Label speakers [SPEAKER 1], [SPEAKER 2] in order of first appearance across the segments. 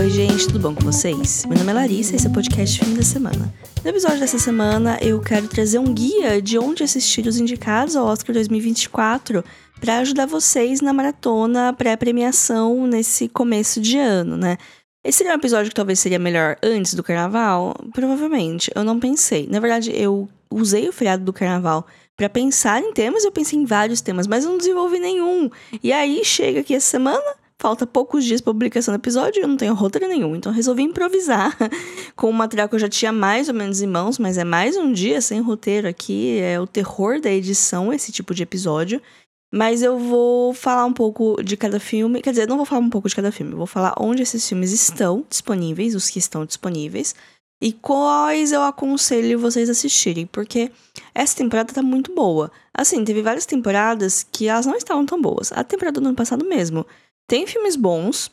[SPEAKER 1] Oi, gente, tudo bom com vocês? Meu nome é Larissa e esse é o podcast Fim da Semana. No episódio dessa semana, eu quero trazer um guia de onde assistir os indicados ao Oscar 2024 para ajudar vocês na maratona pré-premiação nesse começo de ano, né? Esse seria um episódio que talvez seria melhor antes do carnaval? Provavelmente. Eu não pensei. Na verdade, eu usei o feriado do carnaval para pensar em temas, eu pensei em vários temas, mas eu não desenvolvi nenhum. E aí chega aqui essa semana, Falta poucos dias para publicação do episódio e eu não tenho roteiro nenhum. Então resolvi improvisar com o material que eu já tinha mais ou menos em mãos, mas é mais um dia sem roteiro aqui. É o terror da edição, esse tipo de episódio. Mas eu vou falar um pouco de cada filme. Quer dizer, não vou falar um pouco de cada filme. Vou falar onde esses filmes estão disponíveis, os que estão disponíveis. E quais eu aconselho vocês assistirem. Porque essa temporada tá muito boa. Assim, teve várias temporadas que elas não estavam tão boas. A temporada do ano passado mesmo. Tem filmes bons,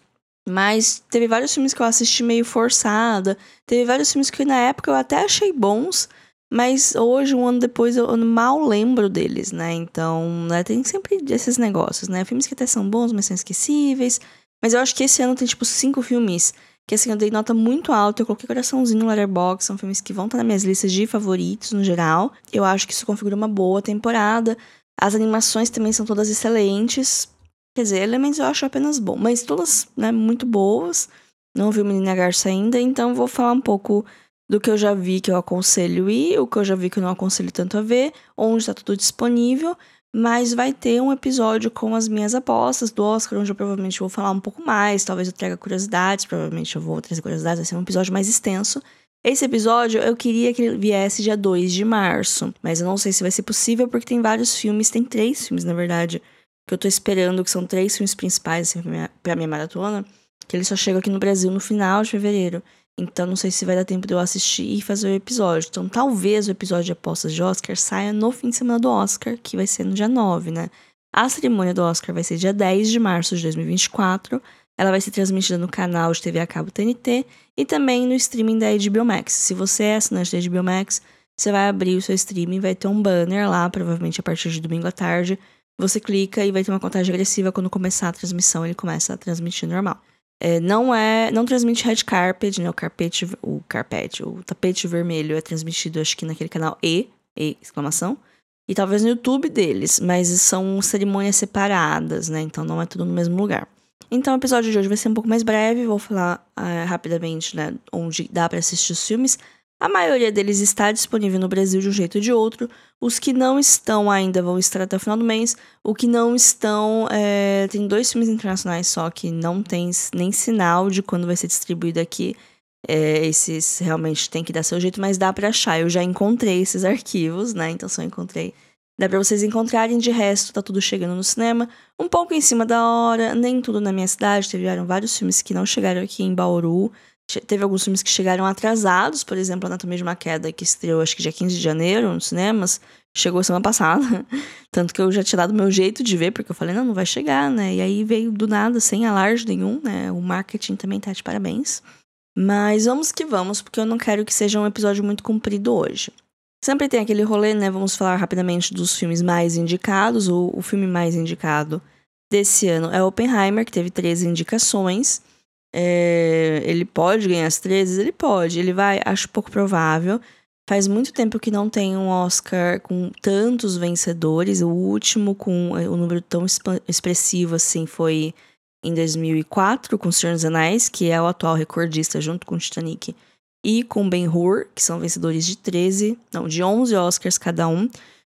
[SPEAKER 1] mas teve vários filmes que eu assisti meio forçada. Teve vários filmes que na época eu até achei bons, mas hoje, um ano depois, eu mal lembro deles, né? Então, né, tem sempre esses negócios, né? Filmes que até são bons, mas são esquecíveis. Mas eu acho que esse ano tem, tipo, cinco filmes que, assim, eu dei nota muito alta. Eu coloquei coraçãozinho no Letterboxd. São filmes que vão estar nas minhas listas de favoritos, no geral. Eu acho que isso configura uma boa temporada. As animações também são todas excelentes. Quer dizer, elementos eu acho apenas bom, mas todas, né, muito boas. Não vi o Menina Garça ainda, então vou falar um pouco do que eu já vi que eu aconselho ir, o que eu já vi que eu não aconselho tanto a ver, onde está tudo disponível. Mas vai ter um episódio com as minhas apostas do Oscar, onde eu provavelmente vou falar um pouco mais. Talvez eu traga curiosidades, provavelmente eu vou trazer curiosidades, vai ser um episódio mais extenso. Esse episódio eu queria que ele viesse dia 2 de março, mas eu não sei se vai ser possível porque tem vários filmes, tem três filmes na verdade, que eu tô esperando, que são três filmes principais assim, pra, minha, pra minha maratona, que ele só chega aqui no Brasil no final de fevereiro. Então não sei se vai dar tempo de eu assistir e fazer o episódio. Então talvez o episódio de apostas de Oscar saia no fim de semana do Oscar, que vai ser no dia 9, né? A cerimônia do Oscar vai ser dia 10 de março de 2024. Ela vai ser transmitida no canal de TV a cabo TNT e também no streaming da HBO Max. Se você é assinante da HBO Max, você vai abrir o seu streaming, vai ter um banner lá, provavelmente a partir de domingo à tarde, você clica e vai ter uma contagem agressiva. Quando começar a transmissão, ele começa a transmitir normal. É, não é, não transmite red carpet, né? O carpete, o carpete, o tapete vermelho é transmitido, acho que naquele canal E, E exclamação, e talvez no YouTube deles, mas são cerimônias separadas, né? Então não é tudo no mesmo lugar. Então o episódio de hoje vai ser um pouco mais breve, vou falar uh, rapidamente, né, onde dá para assistir os filmes. A maioria deles está disponível no Brasil de um jeito ou de outro. Os que não estão ainda vão estar até o final do mês. O que não estão. É... Tem dois filmes internacionais só que não tem nem sinal de quando vai ser distribuído aqui. É, esses realmente tem que dar seu jeito, mas dá para achar. Eu já encontrei esses arquivos, né? Então, eu encontrei. Dá pra vocês encontrarem, de resto, tá tudo chegando no cinema. Um pouco em cima da hora, nem tudo na minha cidade. Tiveram vários filmes que não chegaram aqui em Bauru. Teve alguns filmes que chegaram atrasados, por exemplo, Anatomia de uma Queda, que estreou acho que dia 15 de janeiro nos cinemas, chegou semana passada. Tanto que eu já tinha dado meu jeito de ver, porque eu falei, não, não vai chegar, né? E aí veio do nada, sem alarde nenhum, né? O marketing também tá de parabéns. Mas vamos que vamos, porque eu não quero que seja um episódio muito comprido hoje. Sempre tem aquele rolê, né? Vamos falar rapidamente dos filmes mais indicados. O, o filme mais indicado desse ano é Oppenheimer, que teve 13 indicações. É, ele pode ganhar as 13? Ele pode. Ele vai, acho pouco provável. Faz muito tempo que não tem um Oscar com tantos vencedores. O último com é, um número tão expressivo assim foi em 2004 com Senhor dos Anéis, que é o atual recordista junto com Titanic, e com Ben-Hur, que são vencedores de 13, não, de 11 Oscars cada um.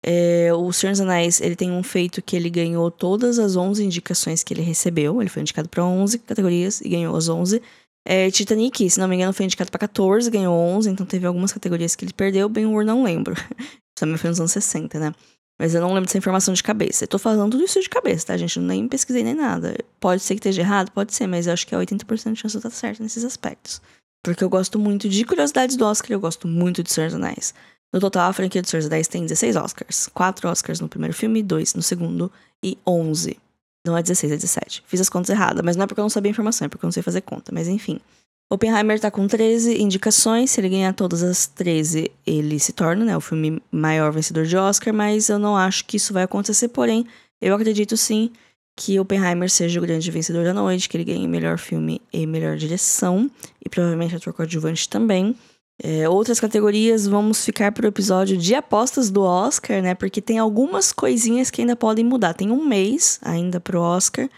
[SPEAKER 1] É, o Senhor dos Anéis, ele tem um feito que ele ganhou todas as 11 indicações que ele recebeu. Ele foi indicado para 11 categorias e ganhou as 11. É, Titanic, se não me engano, foi indicado para 14, ganhou 11, então teve algumas categorias que ele perdeu. Ben-Hur não lembro. Também foi nos anos 60, né? Mas eu não lembro dessa informação de cabeça. Eu tô falando tudo isso de cabeça, tá, gente? Eu nem pesquisei nem nada. Pode ser que esteja errado? Pode ser, mas eu acho que é 80% de chance de estar certo nesses aspectos. Porque eu gosto muito de curiosidades do Oscar, eu gosto muito de Senhor dos Anéis. No total, a franquia de Senhor dos Anéis tem 16 Oscars. 4 Oscars no primeiro filme, 2 no segundo e 11. Não é 16, é 17. Fiz as contas erradas, mas não é porque eu não sabia a informação, é porque eu não sei fazer conta. Mas enfim. Oppenheimer tá com 13 indicações. Se ele ganhar todas as 13, ele se torna né, o filme maior vencedor de Oscar, mas eu não acho que isso vai acontecer. Porém, eu acredito sim que Oppenheimer seja o grande vencedor da noite, que ele ganhe melhor filme e melhor direção, e provavelmente ator coadjuvante também. É, outras categorias, vamos ficar pro episódio de apostas do Oscar, né? Porque tem algumas coisinhas que ainda podem mudar. Tem um mês ainda pro Oscar,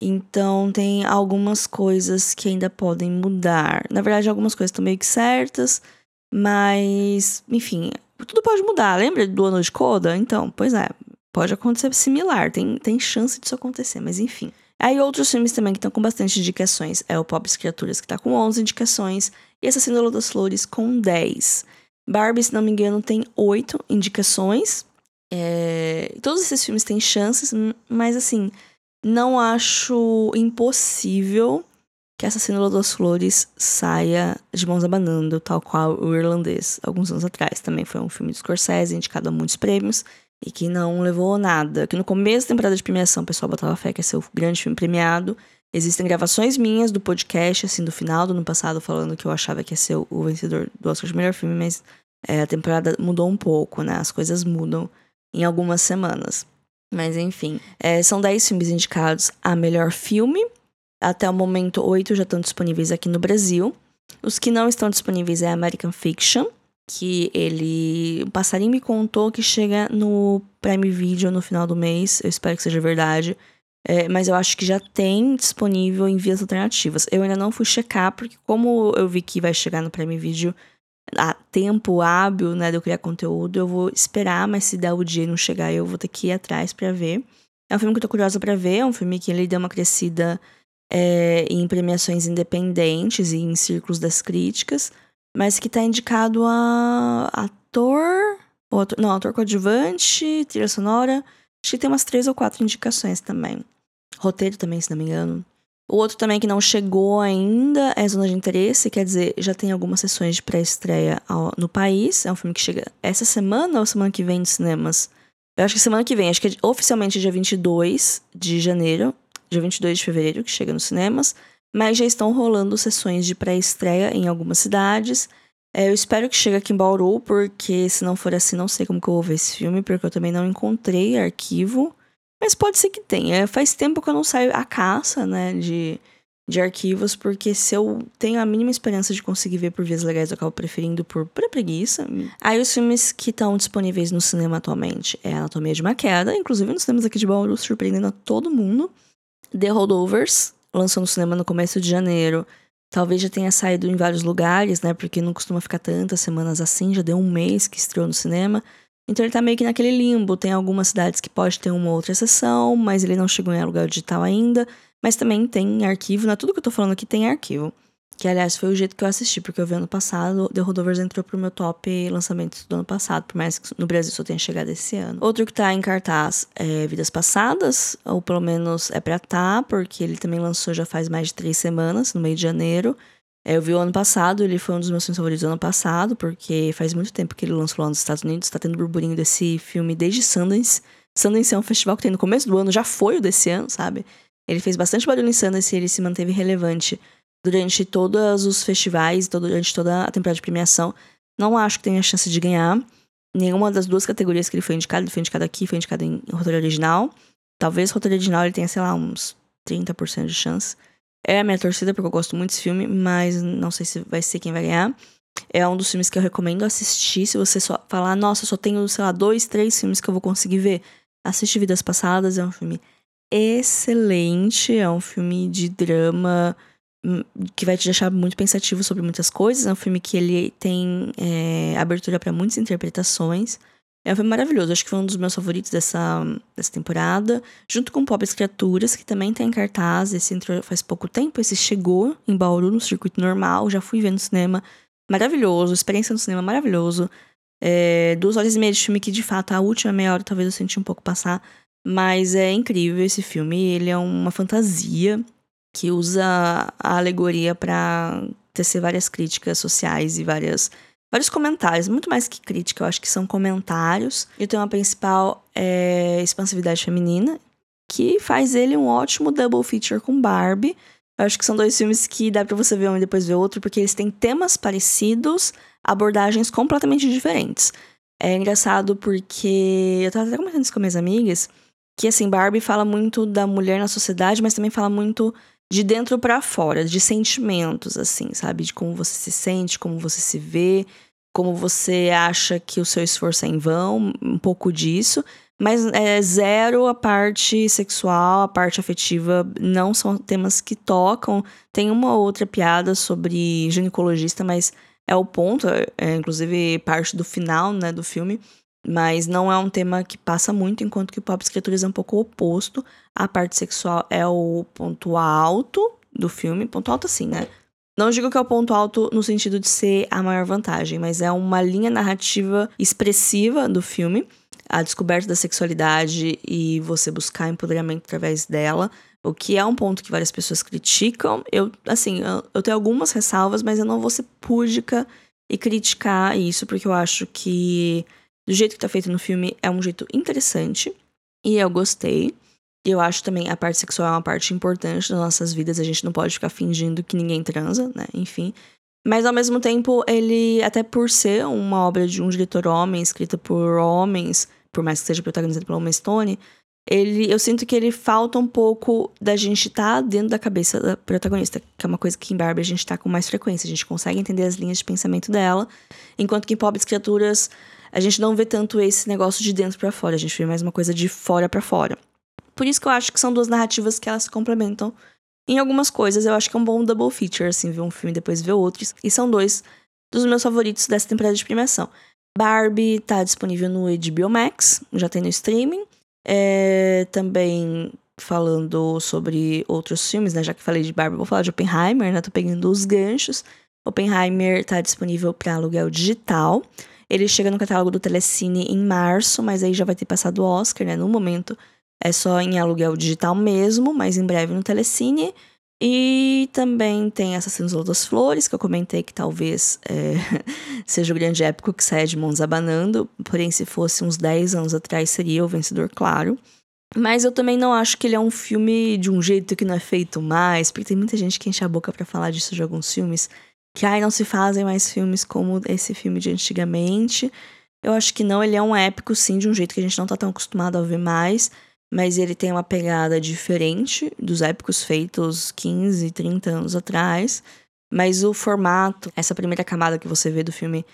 [SPEAKER 1] então tem algumas coisas que ainda podem mudar. Na verdade, algumas coisas estão meio que certas, mas, enfim, tudo pode mudar. Lembra do ano de Coda? Então, pois é, Pode acontecer similar, tem, tem chance disso acontecer, mas enfim. Aí outros filmes também que estão com bastante indicações. É o Pobres Criaturas, que tá com 11 indicações, e Assassino das Flores com 10. Barbie, se não me engano, tem 8 indicações. É... Todos esses filmes têm chances, mas assim, não acho impossível que Assassino das Flores saia de mãos abanando, tal qual o irlandês, alguns anos atrás. Também foi um filme de Scorsese, indicado a muitos prêmios e que não levou nada. Que no começo da temporada de premiação o pessoal botava fé que ia ser o grande filme premiado. Existem gravações minhas do podcast, assim, do final do ano passado, falando que eu achava que ia ser o vencedor do Oscar de melhor filme, mas é, a temporada mudou um pouco, né? As coisas mudam em algumas semanas. Mas enfim, é, são 10 filmes indicados a melhor filme. Até o momento, oito já estão disponíveis aqui no Brasil. Os que não estão disponíveis é American Fiction, que ele. O passarinho me contou que chega no Prime Video no final do mês. Eu espero que seja verdade. É, mas eu acho que já tem disponível em vias alternativas. Eu ainda não fui checar, porque como eu vi que vai chegar no Prime Video a tempo hábil, né, de eu criar conteúdo, eu vou esperar, mas se der o dia e não chegar, eu vou ter que ir atrás para ver. É um filme que eu tô curiosa para ver, é um filme que ele deu uma crescida é, em premiações independentes e em círculos das críticas mas que tá indicado a ator, ator não, ator coadjuvante, trilha sonora. Acho que tem umas três ou quatro indicações também. Roteiro também, se não me engano. O outro também que não chegou ainda é Zona de Interesse, quer dizer, já tem algumas sessões de pré-estreia no país. É um filme que chega essa semana ou semana que vem nos cinemas? Eu acho que semana que vem, acho que é oficialmente dia 22 de janeiro, dia 22 de fevereiro, que chega nos cinemas mas já estão rolando sessões de pré-estreia em algumas cidades. É, eu espero que chegue aqui em Bauru, porque se não for assim, não sei como que eu vou ver esse filme, porque eu também não encontrei arquivo. Mas pode ser que tenha. Faz tempo que eu não saio à caça, né, de, de arquivos, porque se eu tenho a mínima esperança de conseguir ver por vias legais, eu acabo preferindo por pura preguiça. Aí os filmes que estão disponíveis no cinema atualmente é Anatomia de uma Queda, inclusive nos cinemas aqui de Bauru, surpreendendo a todo mundo. The Holdovers, lançou no cinema no começo de janeiro. Talvez já tenha saído em vários lugares, né? Porque não costuma ficar tantas semanas assim, já deu um mês que estreou no cinema. Então ele tá meio que naquele limbo. Tem algumas cidades que pode ter uma outra sessão, mas ele não chegou em aluguel digital ainda. Mas também tem arquivo, não é tudo que eu tô falando aqui tem arquivo. Que, aliás, foi o jeito que eu assisti, porque eu vi ano passado, The Holdovers entrou pro meu top lançamento do ano passado, por mais que no Brasil só tenha chegado esse ano. Outro que tá em cartaz é Vidas Passadas, ou pelo menos é pra tá, porque ele também lançou já faz mais de três semanas, no meio de janeiro. É, eu vi o ano passado, ele foi um dos meus filmes favoritos do ano passado, porque faz muito tempo que ele lançou lá nos Estados Unidos, tá tendo burburinho desse filme desde Sundance. Sundance é um festival que tem no começo do ano, já foi o desse ano, sabe? Ele fez bastante barulho em Sundance e ele se manteve relevante durante todos os festivais, durante toda a temporada de premiação. Não acho que tenha chance de ganhar. Nenhuma das duas categorias que ele foi indicado, ele foi indicado aqui, foi indicado em roteiro original. Talvez roteiro original ele tenha, sei lá, uns 30% de chance. É a minha torcida, porque eu gosto muito desse filme, mas não sei se vai ser quem vai ganhar. É um dos filmes que eu recomendo assistir. Se você só falar, nossa, só tenho, sei lá, dois, três filmes que eu vou conseguir ver. Assiste Vidas Passadas, é um filme excelente. É um filme de drama que vai te deixar muito pensativo sobre muitas coisas. É um filme que ele tem é, abertura para muitas interpretações. É um filme maravilhoso, acho que foi um dos meus favoritos dessa, dessa temporada. Junto com Pobres Criaturas, que também tem cartaz. Esse entrou faz pouco tempo, esse chegou em Bauru no circuito normal, já fui ver no cinema. Maravilhoso, experiência no cinema maravilhoso. É, duas horas e meia de filme que, de fato, a última meia hora talvez eu senti um pouco passar. Mas é incrível esse filme, ele é uma fantasia que usa a alegoria para tecer várias críticas sociais e várias vários comentários, muito mais que crítica, eu acho que são comentários. E o tema principal é expansividade feminina, que faz ele um ótimo double feature com Barbie. Eu acho que são dois filmes que dá para você ver um e depois ver outro, porque eles têm temas parecidos, abordagens completamente diferentes. É engraçado porque eu tava até comentando isso com minhas amigas, que assim, Barbie fala muito da mulher na sociedade, mas também fala muito de dentro para fora, de sentimentos, assim, sabe? De como você se sente, como você se vê, como você acha que o seu esforço é em vão, um pouco disso. Mas é zero a parte sexual, a parte afetiva, não são temas que tocam. Tem uma outra piada sobre ginecologista, mas é o ponto, é, é inclusive parte do final, né, do filme. Mas não é um tema que passa muito, enquanto que o Pop Criaturas é um pouco oposto. A parte sexual é o ponto alto do filme. Ponto alto, assim, né? Não digo que é o ponto alto no sentido de ser a maior vantagem, mas é uma linha narrativa expressiva do filme. A descoberta da sexualidade e você buscar empoderamento através dela. O que é um ponto que várias pessoas criticam. Eu, assim, eu, eu tenho algumas ressalvas, mas eu não vou ser púdica e criticar isso, porque eu acho que do jeito que tá feito no filme, é um jeito interessante. E eu gostei. Eu acho também a parte sexual é uma parte importante das nossas vidas. A gente não pode ficar fingindo que ninguém transa, né? Enfim. Mas ao mesmo tempo, ele, até por ser uma obra de um diretor homem, escrita por homens, por mais que seja protagonizado pela Uma Stone, ele, eu sinto que ele falta um pouco da gente estar tá dentro da cabeça da protagonista, que é uma coisa que em Barbie a gente tá com mais frequência. A gente consegue entender as linhas de pensamento dela, enquanto que em Pobres Criaturas a gente não vê tanto esse negócio de dentro para fora, a gente vê mais uma coisa de fora para fora. Por isso que eu acho que são duas narrativas que elas se complementam. Em algumas coisas, eu acho que é um bom double feature, assim, ver um filme e depois ver outros. E são dois dos meus favoritos dessa temporada de premiação. Barbie tá disponível no HBO Max, já tem no streaming. É, também falando sobre outros filmes, né? Já que falei de Barbie, vou falar de Oppenheimer, né? Tô pegando os ganchos. Oppenheimer tá disponível para aluguel digital. Ele chega no catálogo do Telecine em março, mas aí já vai ter passado o Oscar, né? No momento é só em aluguel digital mesmo, mas em breve no Telecine. E também tem Assassinos das Flores, que eu comentei que talvez é, seja o grande épico que sai de mãos abanando. Porém, se fosse uns 10 anos atrás, seria o vencedor, claro. Mas eu também não acho que ele é um filme de um jeito que não é feito mais, porque tem muita gente que enche a boca para falar disso de alguns filmes que ai, não se fazem mais filmes como esse filme de antigamente. Eu acho que não, ele é um épico, sim, de um jeito que a gente não tá tão acostumado a ver mais, mas ele tem uma pegada diferente dos épicos feitos 15, 30 anos atrás. Mas o formato, essa primeira camada que você vê do filme,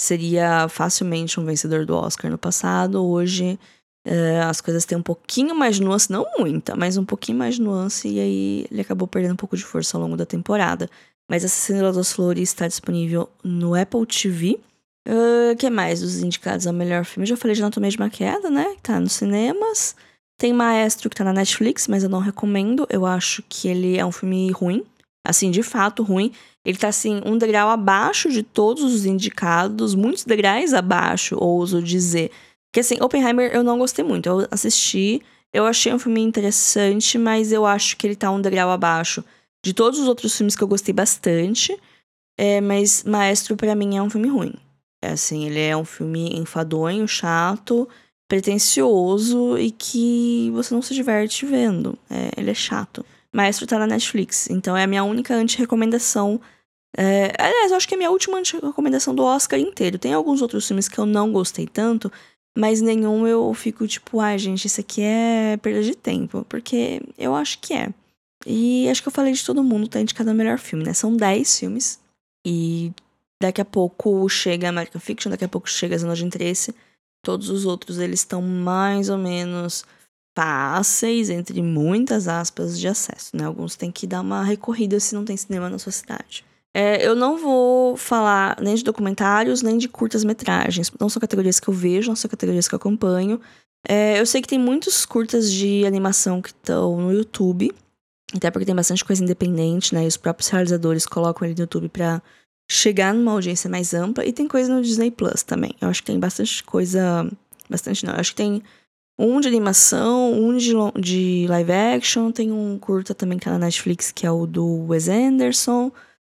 [SPEAKER 1] seria facilmente um vencedor do Oscar no passado. Hoje é, as coisas têm um pouquinho mais nuance, não muita, mas um pouquinho mais nuance, e aí ele acabou perdendo um pouco de força ao longo da temporada. Mas Cinderela das Flores está disponível no Apple TV. O uh, que mais dos indicados ao melhor filme? Já falei de Anatomia de uma Queda, né? Tá nos cinemas. Tem Maestro, que tá na Netflix, mas eu não recomendo. Eu acho que ele é um filme ruim. Assim, de fato, ruim. Ele tá, assim, um degrau abaixo de todos os indicados. Muitos degraus abaixo, ouso dizer. Porque, assim, Oppenheimer eu não gostei muito. Eu assisti, eu achei um filme interessante, mas eu acho que ele tá um degrau abaixo de todos os outros filmes que eu gostei bastante, é, mas Maestro para mim é um filme ruim. É assim, ele é um filme enfadonho, chato, pretencioso e que você não se diverte vendo. É, ele é chato. Maestro tá na Netflix, então é a minha única anti-recomendação. É, aliás, eu acho que é a minha última anti-recomendação do Oscar inteiro. Tem alguns outros filmes que eu não gostei tanto, mas nenhum eu fico tipo, ai, ah, gente, isso aqui é perda de tempo. Porque eu acho que é. E acho que eu falei de todo mundo, tá indicado o melhor filme, né? São 10 filmes. E daqui a pouco chega American Fiction, daqui a pouco chega Zona de Interesse. Todos os outros, eles estão mais ou menos fáceis, entre muitas aspas, de acesso, né? Alguns têm que dar uma recorrida se não tem cinema na sua cidade. É, eu não vou falar nem de documentários, nem de curtas-metragens. Não são categorias que eu vejo, não são categorias que eu acompanho. É, eu sei que tem muitos curtas de animação que estão no YouTube. Até porque tem bastante coisa independente, né? E os próprios realizadores colocam ele no YouTube pra chegar numa audiência mais ampla. E tem coisa no Disney Plus também. Eu acho que tem bastante coisa. Bastante não. Eu acho que tem um de animação, um de, de live action. Tem um curta também que tá na Netflix, que é o do Wes Anderson.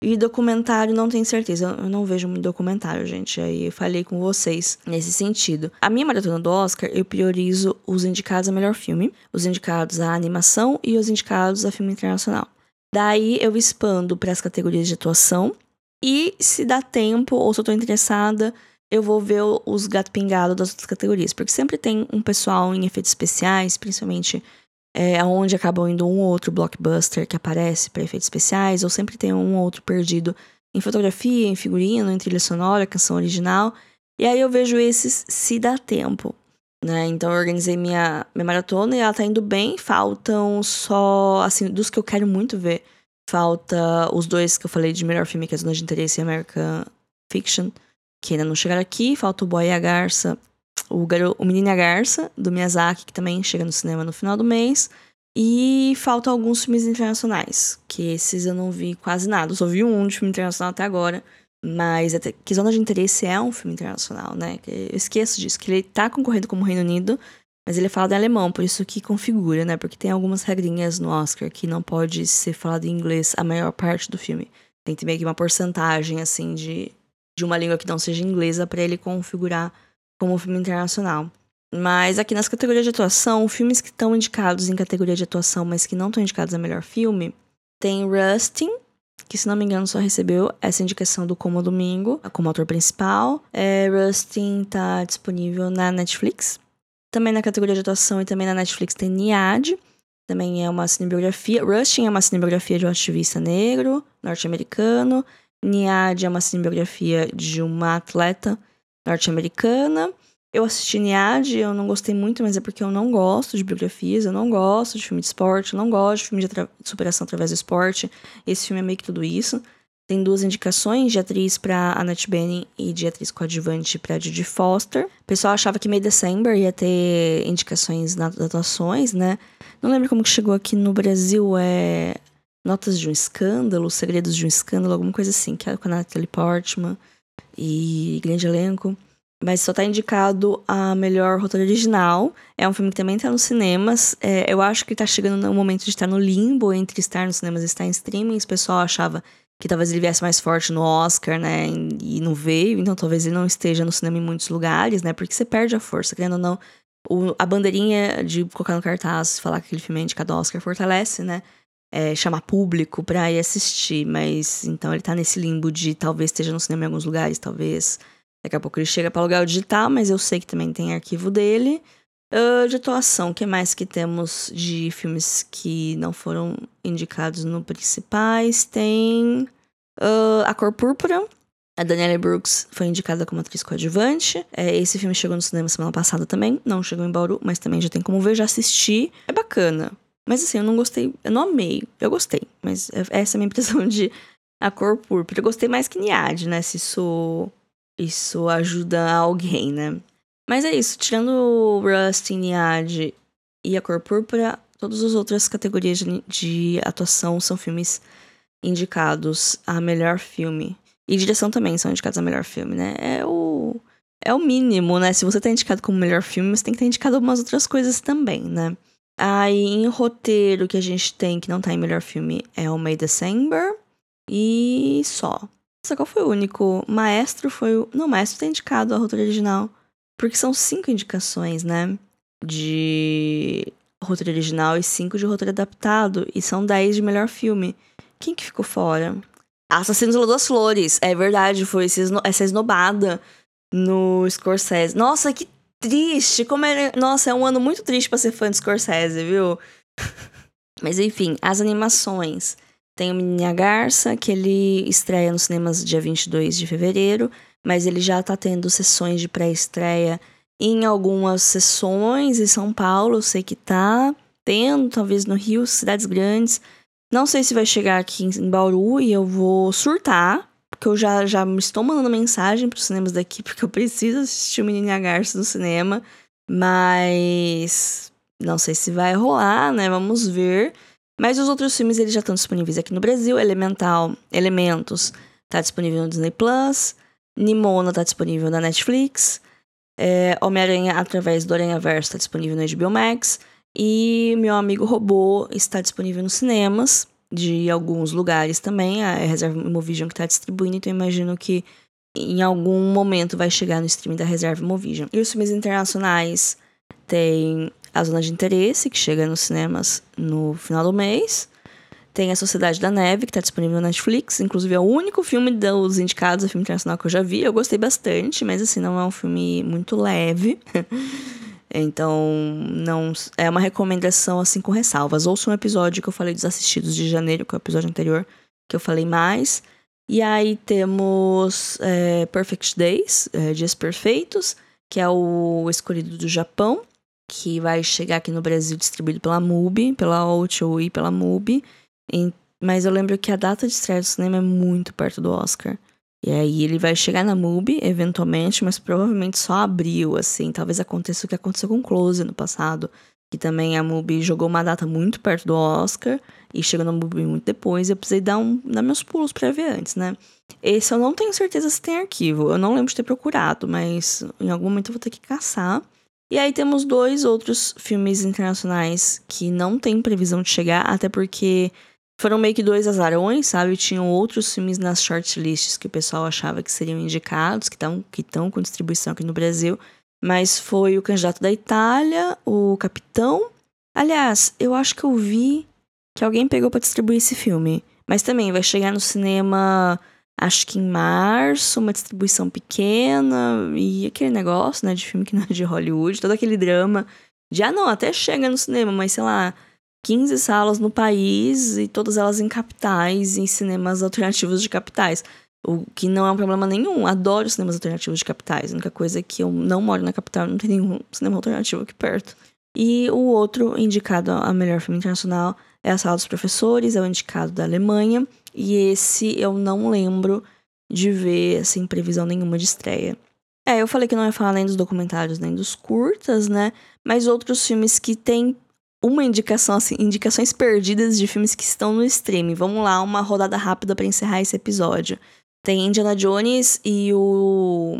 [SPEAKER 1] E documentário, não tenho certeza. Eu não vejo muito documentário, gente. Aí eu falei com vocês nesse sentido. A minha maratona do Oscar, eu priorizo os indicados a melhor filme, os indicados a animação e os indicados a filme internacional. Daí eu expando para as categorias de atuação. E se dá tempo, ou se eu tô interessada, eu vou ver os gato pingado das outras categorias. Porque sempre tem um pessoal em efeitos especiais, principalmente é, onde acabam indo um ou outro blockbuster que aparece para efeitos especiais, ou sempre tem um ou outro perdido em fotografia, em figurino, em trilha sonora, canção original. E aí eu vejo esses se dá tempo. Né? Então eu organizei minha, minha maratona e ela tá indo bem. Faltam só, assim, dos que eu quero muito ver. Falta os dois que eu falei de melhor filme, que é Zona de Interesse e American Fiction, que ainda não chegaram aqui. Falta o Boy e a Garça, o, Garo, o Menino e a Garça, do Miyazaki, que também chega no cinema no final do mês. E faltam alguns filmes internacionais, que esses eu não vi quase nada. Eu só vi um de filme internacional até agora. Mas até, que Zona de Interesse é um filme internacional, né? Eu esqueço disso, que ele tá concorrendo como Reino Unido, mas ele é falado em alemão, por isso que configura, né? Porque tem algumas regrinhas no Oscar que não pode ser falado em inglês a maior parte do filme. Tem que ter meio que uma porcentagem, assim, de, de uma língua que não seja inglesa para ele configurar como filme internacional. Mas aqui nas categorias de atuação, filmes que estão indicados em categoria de atuação, mas que não estão indicados a melhor filme, tem Rustin, que se não me engano só recebeu essa indicação do Como Domingo, como autor principal. É, Rustin tá disponível na Netflix. Também na categoria de atuação e também na Netflix tem Niad, também é uma cinebiografia. Rustin é uma cinebiografia de um ativista negro, norte-americano. Niad é uma cinebiografia de uma atleta norte-americana. Eu assisti Niad, eu não gostei muito, mas é porque eu não gosto de biografias, eu não gosto de filme de esporte, eu não gosto de filme de, superação através do esporte. Esse filme é meio que tudo isso. Tem duas indicações de atriz para Annette Bening e de atriz coadjuvante para Judy Foster. O pessoal achava que May December ia ter indicações nas atuações, né? Não lembro como que chegou aqui no Brasil, é Notas de um Escândalo, Segredos de um Escândalo, alguma coisa assim, que é com a Natalie Portman e grande elenco mas só tá indicado a melhor roteiro original. É um filme que também tá nos cinemas. É, eu acho que tá chegando no momento de estar no limbo entre estar nos cinemas e estar em streaming. O pessoal achava que talvez ele viesse mais forte no Oscar, né? E não veio, então talvez ele não esteja no cinema em muitos lugares, né? Porque você perde a força, querendo ou não. O, a bandeirinha de colocar no cartaz, falar que aquele filme é indicado ao Oscar fortalece, né? É, chamar público pra ir assistir, mas então ele tá nesse limbo de talvez esteja no cinema em alguns lugares, talvez Daqui a pouco ele chega para alugar o digital, mas eu sei que também tem arquivo dele. Uh, de atuação, o que mais que temos de filmes que não foram indicados no principais? Tem uh, A Cor Púrpura. A Danielle Brooks foi indicada como atriz coadjuvante. É, esse filme chegou no cinema semana passada também. Não chegou em Bauru, mas também já tem como ver, já assisti. É bacana. Mas assim, eu não gostei. Eu não amei. Eu gostei. Mas é, essa é a minha impressão de A Cor Púrpura. Eu gostei mais que Niad, né? Se isso isso ajuda alguém, né? Mas é isso, tirando Rust, Niad e A Cor Púrpura, todas as outras categorias de, de, atuação são filmes indicados a melhor filme. E direção também são indicados a melhor filme, né? É o, é o mínimo, né? Se você tá indicado como melhor filme, você tem que estar indicado algumas outras coisas também, né? Aí, em roteiro que a gente tem que não tá em melhor filme é o May December. E só. Nossa, qual foi o único? Maestro foi o. Não, Maestro tá indicado a roteiro original. Porque são cinco indicações, né? De roteiro original e cinco de roteiro adaptado. E são dez de melhor filme. Quem que ficou fora? Assassinos das Flores. É verdade, foi essa esnobada no Scorsese. Nossa, que triste. Como é... Nossa, é um ano muito triste pra ser fã de Scorsese, viu? Mas enfim, as animações. Tem o Menina Garça, que ele estreia nos cinemas dia 22 de fevereiro, mas ele já tá tendo sessões de pré-estreia em algumas sessões em São Paulo, eu sei que tá tendo, talvez no Rio, cidades grandes. Não sei se vai chegar aqui em Bauru e eu vou surtar, porque eu já, já estou mandando mensagem para os cinemas daqui, porque eu preciso assistir o Menina Garça no cinema, mas não sei se vai rolar, né? Vamos ver. Mas os outros filmes eles já estão disponíveis aqui no Brasil. Elemental, Elementos está disponível no Disney Plus. Nimona está disponível na Netflix. É, Homem-Aranha através do Aranha Verso está disponível no HBO Max. E Meu Amigo Robô está disponível nos cinemas de alguns lugares também. A Reserva Movision que está distribuindo, então imagino que em algum momento vai chegar no streaming da Reserva Movision. E os filmes internacionais tem a Zona de Interesse, que chega nos cinemas no final do mês. Tem A Sociedade da Neve, que tá disponível na Netflix. Inclusive, é o único filme dos indicados a filme internacional que eu já vi. Eu gostei bastante, mas assim, não é um filme muito leve. então, não é uma recomendação assim com ressalvas. Ouça um episódio que eu falei dos assistidos de janeiro, que é o episódio anterior, que eu falei mais. E aí temos é, Perfect Days, é, Dias Perfeitos, que é o escolhido do Japão, que vai chegar aqui no Brasil distribuído pela MUBI, pela Outro e pela MUBI. mas eu lembro que a data de estreia do cinema é muito perto do Oscar. E aí ele vai chegar na MUBI, eventualmente, mas provavelmente só abril, assim. Talvez aconteça o que aconteceu com Close no passado, que também a MUBI jogou uma data muito perto do Oscar e chegou na MUBI muito depois. Eu precisei dar, um, dar meus pulos pra ver antes, né? Esse eu não tenho certeza se tem arquivo. Eu não lembro de ter procurado, mas em algum momento eu vou ter que caçar. E aí temos dois outros filmes internacionais que não tem previsão de chegar, até porque foram meio que dois azarões, sabe? Tinham outros filmes nas shortlists que o pessoal achava que seriam indicados, que estão que com distribuição aqui no Brasil. Mas foi o candidato da Itália, o Capitão. Aliás, eu acho que eu vi que alguém pegou para distribuir esse filme. Mas também vai chegar no cinema, acho que em março, uma distribuição pequena. E aquele negócio, né, de filme que não é de Hollywood, todo aquele drama. Já não, até chega no cinema, mas sei lá, 15 salas no país e todas elas em capitais, em cinemas alternativos de capitais. O que não é um problema nenhum. Adoro cinemas alternativos de capitais. A única coisa é que eu não moro na capital, não tem nenhum cinema alternativo aqui perto. E o outro indicado a melhor filme internacional é A Sala dos Professores, é o indicado da Alemanha. E esse eu não lembro de ver, assim, previsão nenhuma de estreia. É, eu falei que não ia falar nem dos documentários nem dos curtas, né? Mas outros filmes que têm uma indicação, assim, indicações perdidas de filmes que estão no stream. Vamos lá, uma rodada rápida para encerrar esse episódio. Tem Indiana Jones e o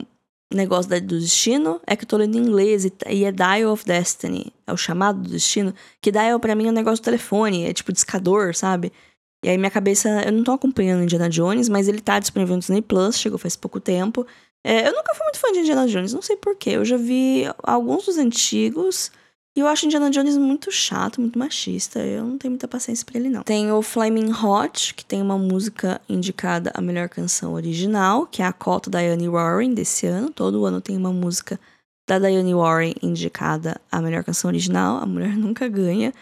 [SPEAKER 1] negócio do destino. É que eu tô lendo em inglês e é Dial of Destiny. É o chamado do destino. Que Dial pra mim é um negócio do telefone. É tipo discador, sabe? E aí minha cabeça... Eu não tô acompanhando Indiana Jones, mas ele tá disponível no Disney Plus. Chegou faz pouco tempo. É, eu nunca fui muito fã de Indiana Jones. Não sei porquê. Eu já vi alguns dos antigos... E eu acho Indiana Jones muito chato, muito machista. Eu não tenho muita paciência pra ele, não. Tem o Flaming Hot, que tem uma música indicada a melhor canção original, que é a cota da Diane Warren desse ano. Todo ano tem uma música da Diane Warren indicada a melhor canção original. A mulher nunca ganha.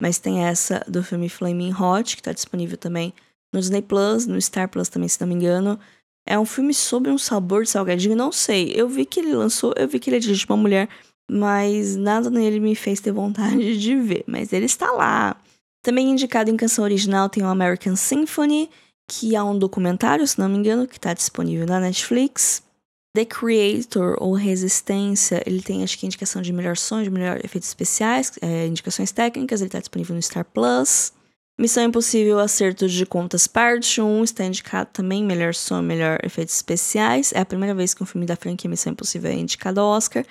[SPEAKER 1] Mas tem essa do filme Flaming Hot, que tá disponível também no Disney Plus, no Star Plus também, se não me engano. É um filme sobre um sabor de salgadinho, não sei. Eu vi que ele lançou, eu vi que ele é de uma mulher mas nada nele me fez ter vontade de ver, mas ele está lá. Também indicado em canção original tem o American Symphony, que é um documentário, se não me engano, que está disponível na Netflix. The Creator, ou Resistência, ele tem acho que indicação de melhor som, de melhor efeitos especiais, é, indicações técnicas, ele está disponível no Star Plus. Missão Impossível Acerto de Contas Parte 1 está indicado também melhor som, melhor efeitos especiais. É a primeira vez que um filme da franquia Missão Impossível é indicado ao Oscar.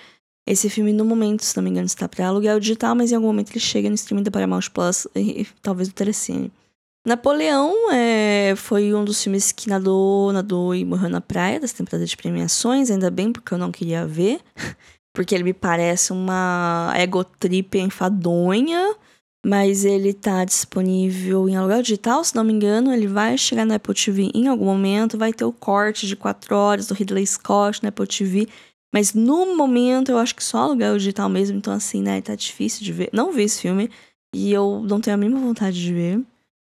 [SPEAKER 1] Esse filme, no momento, se não me engano, está para aluguel digital, mas em algum momento ele chega no streaming da Paramount Plus e, talvez do Telecine. Napoleão é, foi um dos filmes que nadou, nadou e morreu na praia das temporadas de premiações, ainda bem porque eu não queria ver, porque ele me parece uma ego trip enfadonha, mas ele tá disponível em aluguel digital, se não me engano, ele vai chegar na Apple TV em algum momento, vai ter o corte de 4 horas do Ridley Scott na Apple TV, mas no momento eu acho que só aluguel digital mesmo, então assim, né, tá difícil de ver. Não vi esse filme e eu não tenho a mínima vontade de ver.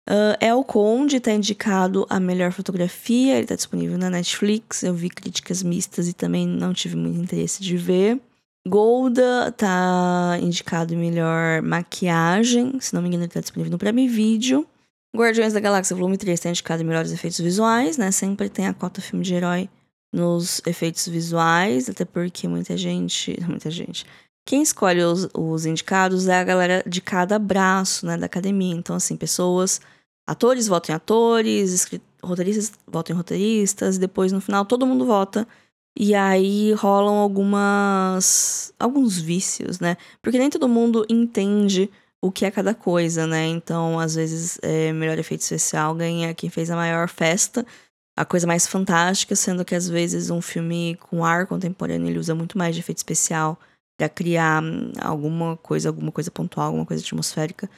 [SPEAKER 1] Uh, é Conde, tá indicado a melhor fotografia, ele tá disponível na Netflix. Eu vi críticas mistas e também não tive muito interesse de ver. Golda tá indicado melhor maquiagem, se não me engano, ele tá disponível no Prime Video. Guardiões da Galáxia Volume 3 tá indicado melhores efeitos visuais, né? Sempre tem a cota filme de herói nos efeitos visuais, até porque muita gente. Muita gente. Quem escolhe os, os indicados é a galera de cada braço, né, da academia. Então, assim, pessoas. Atores votam em atores, roteiristas votam em roteiristas, depois no final todo mundo vota. E aí rolam algumas. alguns vícios, né? Porque nem todo mundo entende o que é cada coisa, né? Então, às vezes, é, melhor efeito especial ganha quem fez a maior festa a coisa mais fantástica, sendo que às vezes um filme com ar contemporâneo ele usa muito mais de efeito especial para criar hum, alguma coisa, alguma coisa pontual, alguma coisa atmosférica,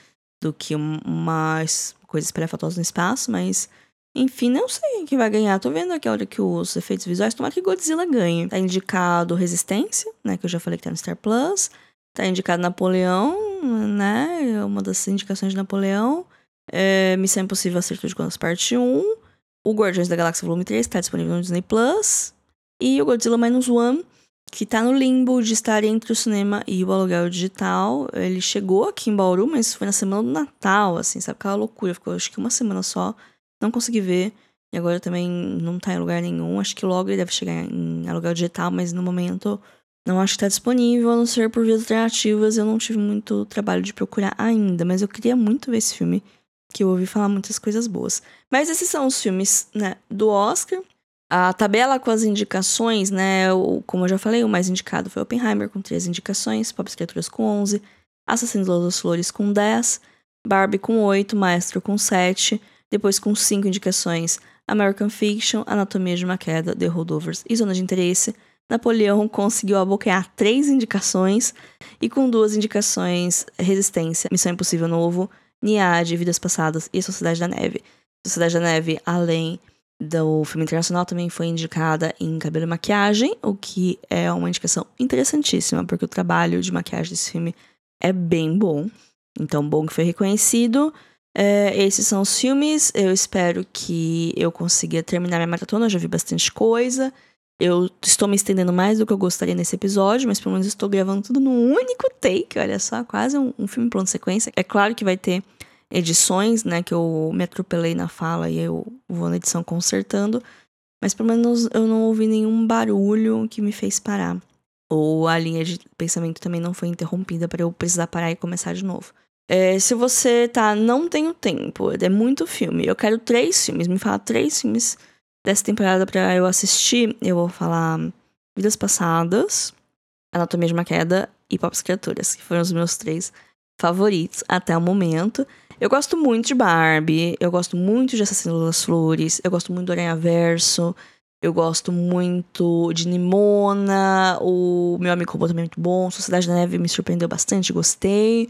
[SPEAKER 1] do que uma coisa espalhafatosa no espaço, mas enfim, não sei quem que vai ganhar. Tô vendo aqui a hora que os efeitos visuais. Tomara que Godzilla ganhe. Tá indicado Resistência, né? Que eu já falei que tá no Star Plus. Tá indicado Napoleão, né? Uma das indicações de Napoleão. É, Missão Impossível Acerto de Contas Parte 1. O Guardiões da Galáxia Volume 3 tá disponível no Disney Plus. E o Godzilla Minus One, que tá no limbo de estar entre o cinema e o aluguel digital. Ele chegou aqui em Bauru, mas foi na semana do Natal, assim, sabe? Aquela loucura. Ficou acho que uma semana só não consegui ver. E agora também não tá em lugar nenhum. Acho que logo ele deve chegar em aluguel digital, mas no momento não acho que tá disponível, a não ser por vias alternativas. Eu não tive muito trabalho de procurar ainda, mas eu queria muito ver esse filme, que eu ouvi falar muitas coisas boas. Mas esses são os filmes, né, do Oscar. A tabela com as indicações, né, o, como eu já falei, o mais indicado foi Oppenheimer com 13 indicações, Pobres Criaturas com 11, Assassinos das Flores com 10, Barbie com 8, Maestro com 7, depois, com cinco indicações: American Fiction, Anatomia de uma Queda, The Holdovers e Zona de Interesse. Napoleão conseguiu abocanhar três indicações e com duas indicações: Resistência, Missão Impossível Novo, Niade, Vidas Passadas e Sociedade da Neve. Sociedade da Neve, além do filme internacional, também foi indicada em cabelo e maquiagem, o que é uma indicação interessantíssima, porque o trabalho de maquiagem desse filme é bem bom. Então, bom que foi reconhecido. É, esses são os filmes. Eu espero que eu consiga terminar minha maratona. Já vi bastante coisa. Eu estou me estendendo mais do que eu gostaria nesse episódio, mas pelo menos estou gravando tudo num único take. Olha só, quase um, um filme plano sequência. É claro que vai ter edições, né? Que eu me atropelei na fala e eu vou na edição consertando. Mas pelo menos eu não ouvi nenhum barulho que me fez parar. Ou a linha de pensamento também não foi interrompida para eu precisar parar e começar de novo. É, se você tá, não tenho tempo, é muito filme. Eu quero três filmes, me fala três filmes dessa temporada para eu assistir. Eu vou falar Vidas Passadas, Anatomia de uma Queda e Pops Criaturas, que foram os meus três favoritos até o momento. Eu gosto muito de Barbie, eu gosto muito de Assassino das Flores, eu gosto muito do Aranha Verso, eu gosto muito de Nimona, o Meu Amigo Robô também é muito bom, Sociedade da Neve me surpreendeu bastante, gostei.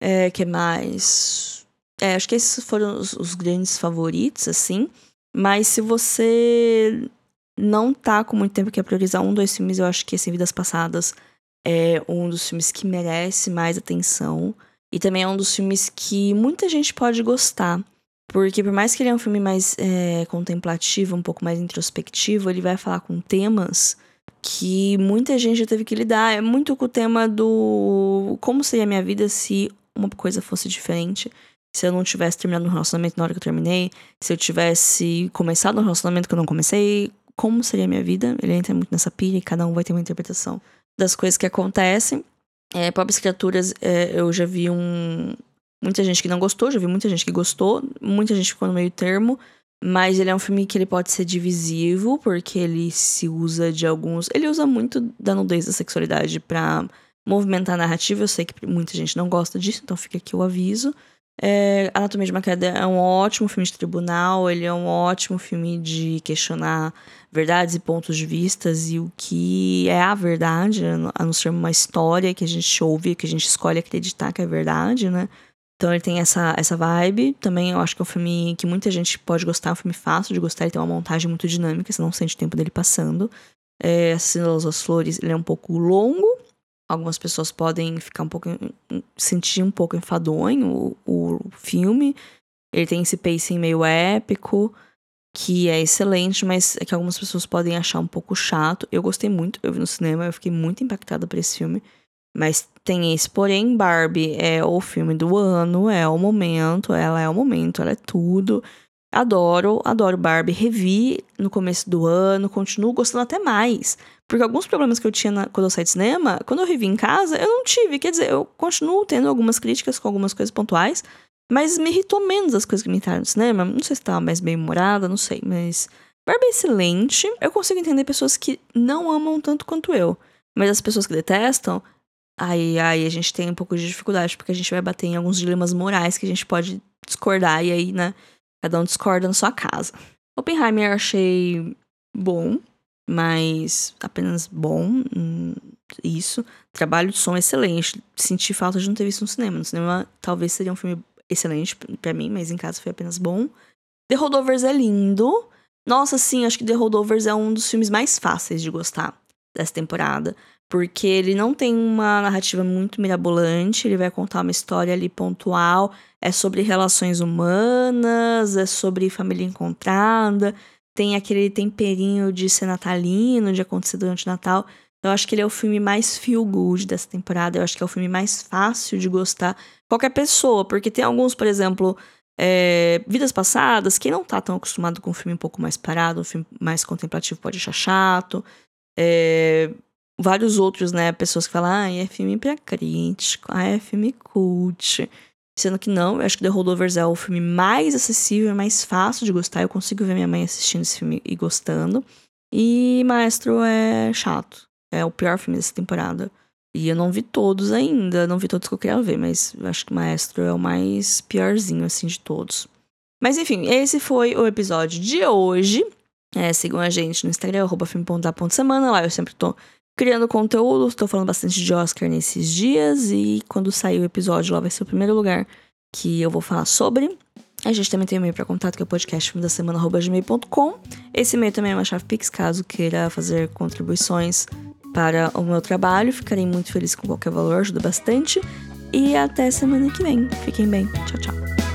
[SPEAKER 1] É, que mais? É, acho que esses foram os, os grandes favoritos, assim. Mas se você não tá com muito tempo que priorizar um, dois filmes, eu acho que esse Vidas Passadas é um dos filmes que merece mais atenção. E também é um dos filmes que muita gente pode gostar. Porque por mais que ele é um filme mais é, contemplativo, um pouco mais introspectivo, ele vai falar com temas que muita gente já teve que lidar. É muito com o tema do como seria a minha vida se uma coisa fosse diferente. Se eu não tivesse terminado um relacionamento na hora que eu terminei, se eu tivesse começado um relacionamento que eu não comecei, como seria a minha vida? Ele entra muito nessa pilha e cada um vai ter uma interpretação das coisas que acontecem. É, Pobres Criaturas, é, eu já vi um. Muita gente que não gostou, já vi muita gente que gostou, muita gente ficou no meio termo. Mas ele é um filme que ele pode ser divisivo, porque ele se usa de alguns. Ele usa muito da nudez da sexualidade pra movimentar a narrativa. Eu sei que muita gente não gosta disso, então fica aqui o aviso. É, Anatomia de uma Queda é um ótimo filme de tribunal, ele é um ótimo filme de questionar verdades e pontos de vistas e o que é a verdade, a não ser uma história que a gente ouve, que a gente escolhe acreditar que é verdade, né? Então ele tem essa, essa vibe. Também eu acho que é um filme que muita gente pode gostar, é um filme fácil de gostar, ele tem uma montagem muito dinâmica, você não sente o tempo dele passando. É, Assassino das Flores, ele é um pouco longo, Algumas pessoas podem ficar um pouco. sentir um pouco enfadonho o, o filme. Ele tem esse pacing meio épico, que é excelente, mas é que algumas pessoas podem achar um pouco chato. Eu gostei muito, eu vi no cinema, eu fiquei muito impactada por esse filme. Mas tem esse, porém, Barbie é o filme do ano, é o momento, ela é o momento, ela é tudo. Adoro, adoro Barbie. Revi no começo do ano, continuo gostando até mais. Porque alguns problemas que eu tinha na, quando eu saí de cinema, quando eu revi em casa, eu não tive. Quer dizer, eu continuo tendo algumas críticas com algumas coisas pontuais, mas me irritou menos as coisas que me irritaram no cinema. Não sei se estava mais bem humorada, não sei, mas. Barbie é excelente. Eu consigo entender pessoas que não amam tanto quanto eu. Mas as pessoas que detestam, aí, aí a gente tem um pouco de dificuldade, porque a gente vai bater em alguns dilemas morais que a gente pode discordar, e aí, né? Cada um discorda na sua casa. Oppenheimer eu achei bom, mas apenas bom. Hum, isso. Trabalho de som excelente. Senti falta de não ter visto no cinema. No cinema talvez seria um filme excelente para mim, mas em casa foi apenas bom. The Holdovers é lindo. Nossa, sim, acho que The Holdovers é um dos filmes mais fáceis de gostar dessa temporada. Porque ele não tem uma narrativa muito mirabolante, ele vai contar uma história ali pontual. É sobre relações humanas, é sobre família encontrada, tem aquele temperinho de ser natalino, de acontecer durante o Natal. Eu acho que ele é o filme mais feel good dessa temporada. Eu acho que é o filme mais fácil de gostar qualquer pessoa, porque tem alguns, por exemplo, é, Vidas Passadas, quem não tá tão acostumado com um filme um pouco mais parado, um filme mais contemplativo pode achar chato. É, vários outros, né? Pessoas que falam, ah, é filme pra crítico, ah, é filme cult. Sendo que não, eu acho que The Holdovers é o filme mais acessível, mais fácil de gostar. Eu consigo ver minha mãe assistindo esse filme e gostando. E Maestro é chato. É o pior filme dessa temporada. E eu não vi todos ainda, não vi todos que eu queria ver, mas acho que Maestro é o mais piorzinho, assim, de todos. Mas enfim, esse foi o episódio de hoje. É, sigam a gente no Instagram, arroba semana. Lá eu sempre tô criando conteúdo, estou falando bastante de Oscar nesses dias. E quando sair o episódio, lá vai ser o primeiro lugar que eu vou falar sobre. A gente também tem um e-mail para contato, que é o podcast da semana.gmail.com. Esse e-mail também é uma chave Pix, caso queira fazer contribuições para o meu trabalho. Ficarei muito feliz com qualquer valor, ajuda bastante. E até semana que vem. Fiquem bem. Tchau, tchau.